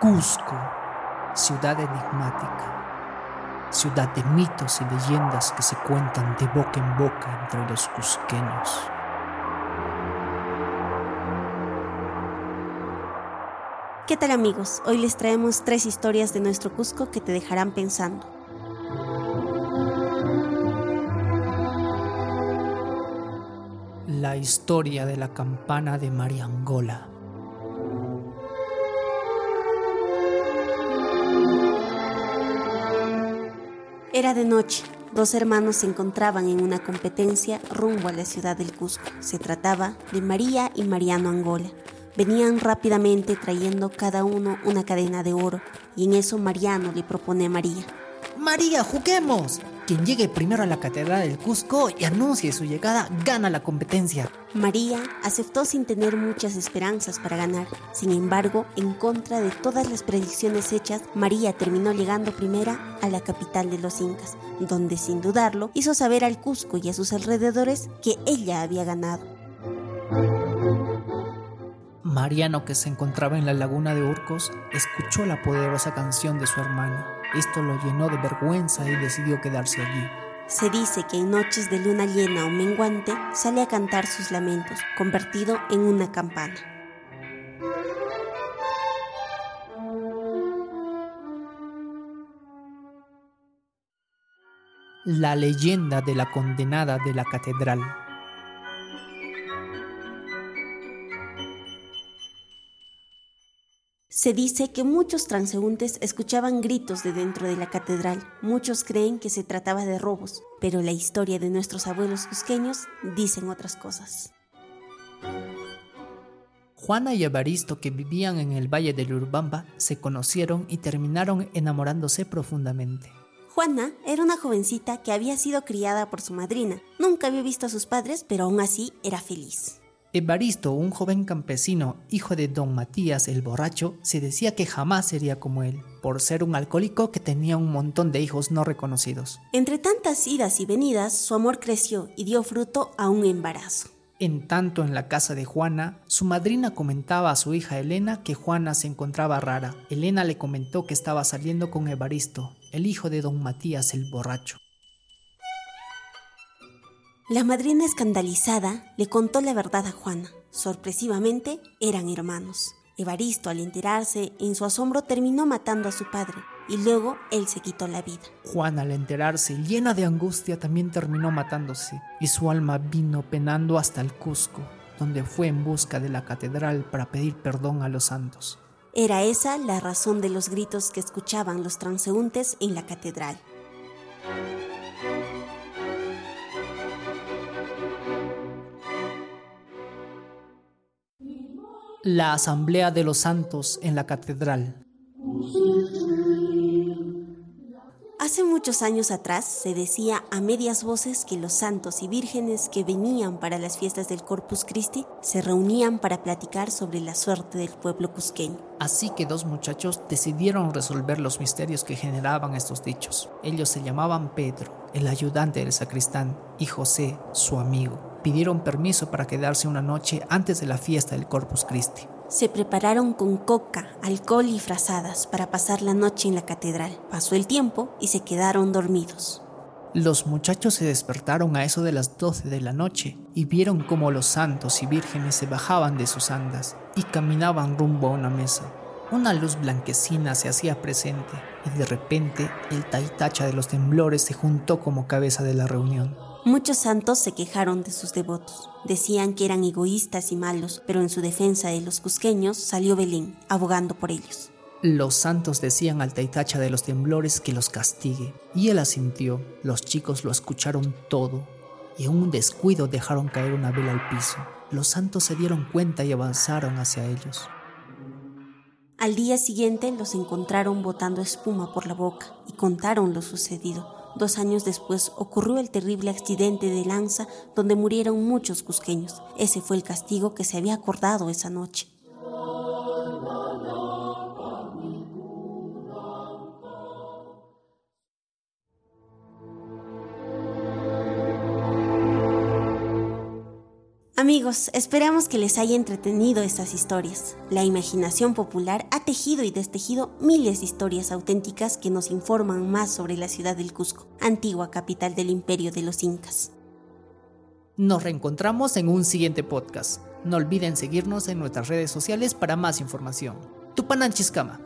Cusco, ciudad enigmática, ciudad de mitos y leyendas que se cuentan de boca en boca entre los cusqueños. ¿Qué tal amigos? Hoy les traemos tres historias de nuestro Cusco que te dejarán pensando. La historia de la campana de Mariangola. De noche. Dos hermanos se encontraban en una competencia rumbo a la ciudad del Cusco. Se trataba de María y Mariano Angola. Venían rápidamente trayendo cada uno una cadena de oro y en eso Mariano le propone a María. María, juguemos. Quien llegue primero a la Catedral del Cusco y anuncie su llegada gana la competencia. María aceptó sin tener muchas esperanzas para ganar. Sin embargo, en contra de todas las predicciones hechas, María terminó llegando primera a la capital de los incas, donde sin dudarlo hizo saber al Cusco y a sus alrededores que ella había ganado. Mariano, que se encontraba en la laguna de Urcos, escuchó la poderosa canción de su hermano. Esto lo llenó de vergüenza y decidió quedarse allí. Se dice que en noches de luna llena o menguante sale a cantar sus lamentos, convertido en una campana. La leyenda de la condenada de la catedral. Se dice que muchos transeúntes escuchaban gritos de dentro de la catedral. Muchos creen que se trataba de robos, pero la historia de nuestros abuelos cusqueños dicen otras cosas. Juana y Evaristo, que vivían en el valle del Urbamba, se conocieron y terminaron enamorándose profundamente. Juana era una jovencita que había sido criada por su madrina. Nunca había visto a sus padres, pero aún así era feliz. Evaristo, un joven campesino, hijo de don Matías el borracho, se decía que jamás sería como él, por ser un alcohólico que tenía un montón de hijos no reconocidos. Entre tantas idas y venidas, su amor creció y dio fruto a un embarazo. En tanto, en la casa de Juana, su madrina comentaba a su hija Elena que Juana se encontraba rara. Elena le comentó que estaba saliendo con Evaristo, el hijo de don Matías el borracho. La madrina escandalizada le contó la verdad a Juana. Sorpresivamente, eran hermanos. Evaristo, al enterarse, en su asombro terminó matando a su padre y luego él se quitó la vida. Juana, al enterarse, llena de angustia, también terminó matándose y su alma vino penando hasta el Cusco, donde fue en busca de la catedral para pedir perdón a los santos. Era esa la razón de los gritos que escuchaban los transeúntes en la catedral. La Asamblea de los Santos en la Catedral. Hace muchos años atrás se decía a medias voces que los santos y vírgenes que venían para las fiestas del Corpus Christi se reunían para platicar sobre la suerte del pueblo cusqueño. Así que dos muchachos decidieron resolver los misterios que generaban estos dichos. Ellos se llamaban Pedro, el ayudante del sacristán, y José, su amigo pidieron permiso para quedarse una noche antes de la fiesta del Corpus Christi. Se prepararon con coca, alcohol y frazadas para pasar la noche en la catedral. Pasó el tiempo y se quedaron dormidos. Los muchachos se despertaron a eso de las 12 de la noche y vieron cómo los santos y vírgenes se bajaban de sus andas y caminaban rumbo a una mesa. Una luz blanquecina se hacía presente y de repente el taitacha de los temblores se juntó como cabeza de la reunión. Muchos santos se quejaron de sus devotos. Decían que eran egoístas y malos, pero en su defensa de los cusqueños salió Belén, abogando por ellos. Los santos decían al taitacha de los temblores que los castigue, y él asintió. Los chicos lo escucharon todo, y en un descuido dejaron caer una vela al piso. Los santos se dieron cuenta y avanzaron hacia ellos. Al día siguiente los encontraron botando espuma por la boca y contaron lo sucedido. Dos años después ocurrió el terrible accidente de lanza donde murieron muchos cusqueños. Ese fue el castigo que se había acordado esa noche. Amigos, esperamos que les haya entretenido estas historias. La imaginación popular ha tejido y destejido miles de historias auténticas que nos informan más sobre la ciudad del Cusco, antigua capital del imperio de los incas. Nos reencontramos en un siguiente podcast. No olviden seguirnos en nuestras redes sociales para más información. Tupananchiscama